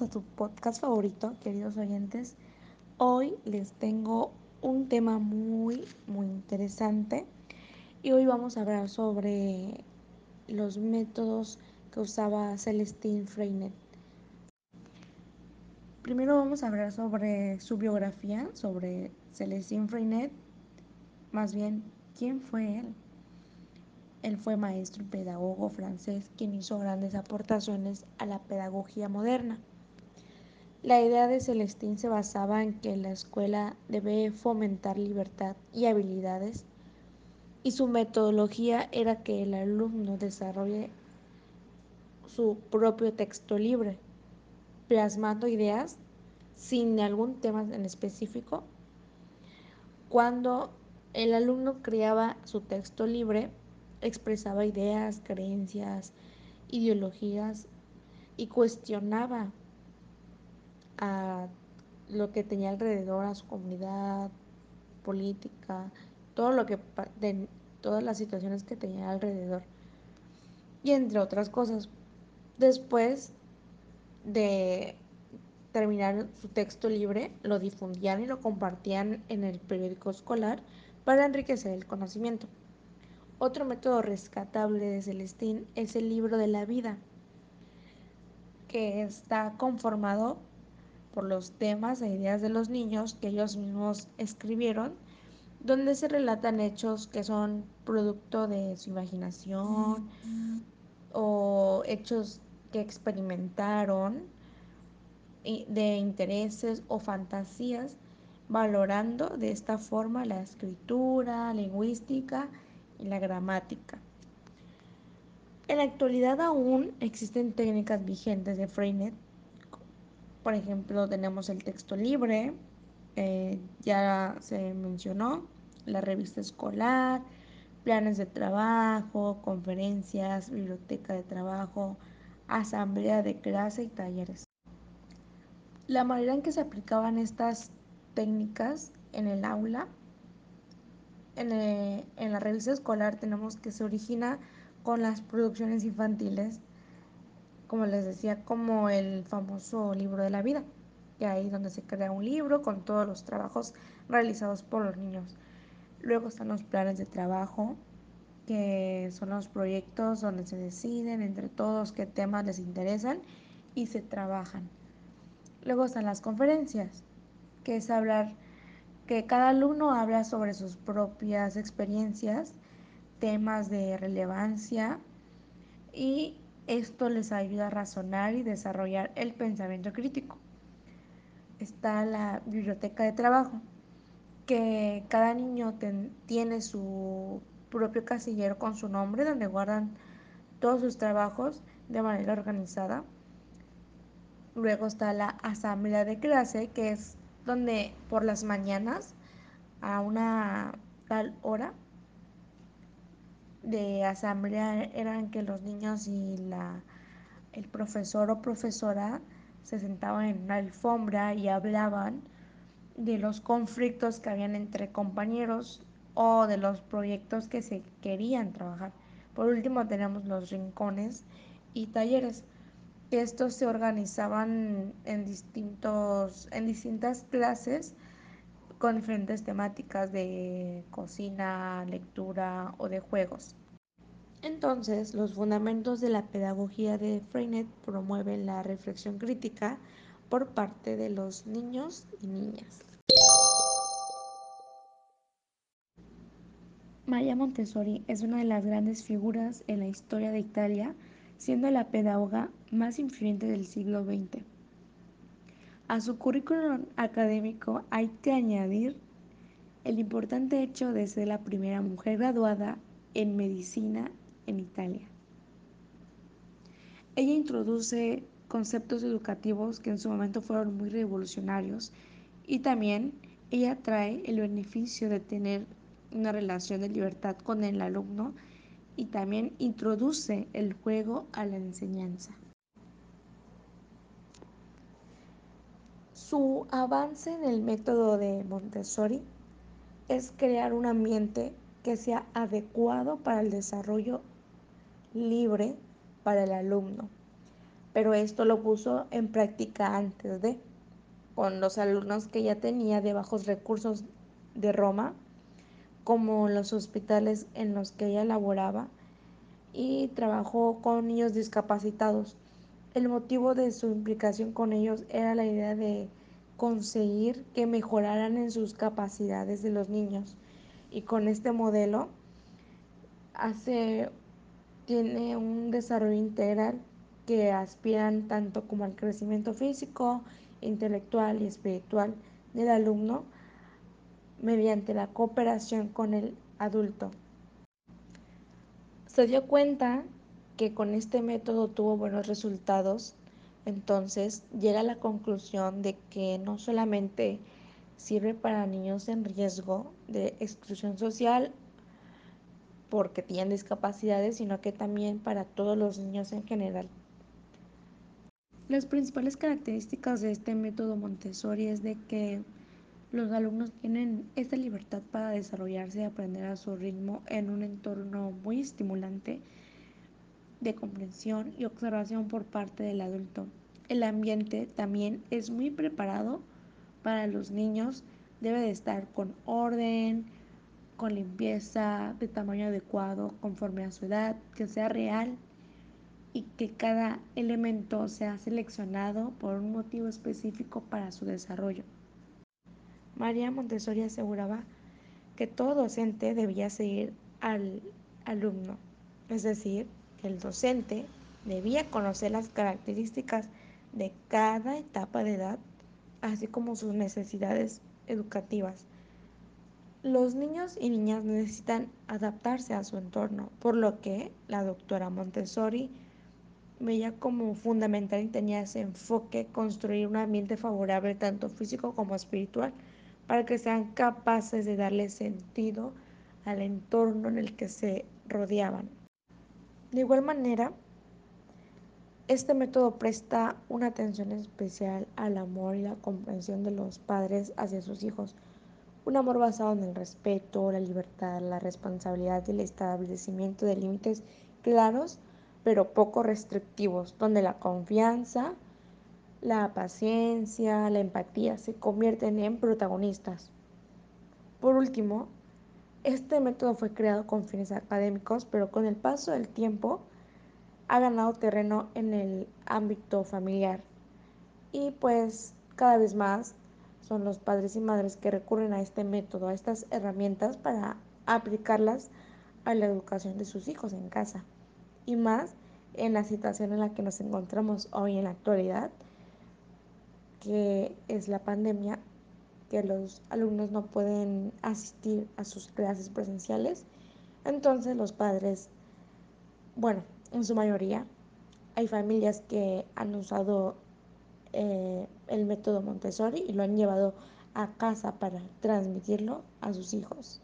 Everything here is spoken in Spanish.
a tu podcast favorito, queridos oyentes. Hoy les tengo un tema muy, muy interesante y hoy vamos a hablar sobre los métodos que usaba Celestine Freinet. Primero vamos a hablar sobre su biografía, sobre Celestine Freinet, más bien, ¿quién fue él? Él fue maestro y pedagogo francés quien hizo grandes aportaciones a la pedagogía moderna. La idea de Celestín se basaba en que la escuela debe fomentar libertad y habilidades y su metodología era que el alumno desarrolle su propio texto libre, plasmando ideas sin algún tema en específico. Cuando el alumno creaba su texto libre, expresaba ideas, creencias, ideologías y cuestionaba a lo que tenía alrededor, a su comunidad política, todo lo que de todas las situaciones que tenía alrededor. Y entre otras cosas, después de terminar su texto libre, lo difundían y lo compartían en el periódico escolar para enriquecer el conocimiento. Otro método rescatable de Celestín es el libro de la vida, que está conformado por los temas e ideas de los niños que ellos mismos escribieron, donde se relatan hechos que son producto de su imaginación o hechos que experimentaron de intereses o fantasías, valorando de esta forma la escritura, lingüística la gramática. En la actualidad aún existen técnicas vigentes de Freinet. Por ejemplo, tenemos el texto libre, eh, ya se mencionó, la revista escolar, planes de trabajo, conferencias, biblioteca de trabajo, asamblea de clase y talleres. La manera en que se aplicaban estas técnicas en el aula eh, en, la revista escolar tenemos que se origina con las producciones infantiles, como les decía, como el famoso libro de la vida, que ahí donde se crea un libro con todos los trabajos realizados por los niños. Luego están los planes de trabajo, que son los proyectos donde se deciden entre todos qué temas les interesan y se trabajan. Luego están las conferencias, que es hablar que cada alumno habla sobre sus propias experiencias, temas de relevancia y esto les ayuda a razonar y desarrollar el pensamiento crítico. Está la biblioteca de trabajo, que cada niño tiene su propio casillero con su nombre donde guardan todos sus trabajos de manera organizada. Luego está la asamblea de clase, que es donde por las mañanas a una tal hora de asamblea eran que los niños y la, el profesor o profesora se sentaban en una alfombra y hablaban de los conflictos que habían entre compañeros o de los proyectos que se querían trabajar. Por último tenemos los rincones y talleres estos se organizaban en, distintos, en distintas clases con diferentes temáticas de cocina, lectura o de juegos. Entonces, los fundamentos de la pedagogía de Freinet promueven la reflexión crítica por parte de los niños y niñas. Maya Montessori es una de las grandes figuras en la historia de Italia siendo la pedagoga más influyente del siglo XX. A su currículum académico hay que añadir el importante hecho de ser la primera mujer graduada en medicina en Italia. Ella introduce conceptos educativos que en su momento fueron muy revolucionarios y también ella trae el beneficio de tener una relación de libertad con el alumno y también introduce el juego a la enseñanza. Su avance en el método de Montessori es crear un ambiente que sea adecuado para el desarrollo libre para el alumno. pero esto lo puso en práctica antes de, con los alumnos que ya tenía de bajos recursos de Roma, como los hospitales en los que ella laboraba, y trabajó con niños discapacitados. El motivo de su implicación con ellos era la idea de conseguir que mejoraran en sus capacidades de los niños. Y con este modelo hace, tiene un desarrollo integral que aspiran tanto como al crecimiento físico, intelectual y espiritual del alumno mediante la cooperación con el adulto. Se dio cuenta que con este método tuvo buenos resultados, entonces llega a la conclusión de que no solamente sirve para niños en riesgo de exclusión social porque tienen discapacidades, sino que también para todos los niños en general. Las principales características de este método Montessori es de que los alumnos tienen esta libertad para desarrollarse y aprender a su ritmo en un entorno muy estimulante de comprensión y observación por parte del adulto. El ambiente también es muy preparado para los niños. Debe de estar con orden, con limpieza, de tamaño adecuado, conforme a su edad, que sea real y que cada elemento sea seleccionado por un motivo específico para su desarrollo. María Montessori aseguraba que todo docente debía seguir al alumno, es decir, el docente debía conocer las características de cada etapa de edad, así como sus necesidades educativas. Los niños y niñas necesitan adaptarse a su entorno, por lo que la doctora Montessori veía como fundamental y tenía ese enfoque construir un ambiente favorable tanto físico como espiritual para que sean capaces de darle sentido al entorno en el que se rodeaban. De igual manera, este método presta una atención especial al amor y la comprensión de los padres hacia sus hijos. Un amor basado en el respeto, la libertad, la responsabilidad y el establecimiento de límites claros pero poco restrictivos, donde la confianza, la paciencia, la empatía se convierten en protagonistas. Por último, este método fue creado con fines académicos, pero con el paso del tiempo ha ganado terreno en el ámbito familiar. Y pues cada vez más son los padres y madres que recurren a este método, a estas herramientas para aplicarlas a la educación de sus hijos en casa y más en la situación en la que nos encontramos hoy en la actualidad, que es la pandemia, que los alumnos no pueden asistir a sus clases presenciales. Entonces los padres, bueno, en su mayoría, hay familias que han usado eh, el método Montessori y lo han llevado a casa para transmitirlo a sus hijos.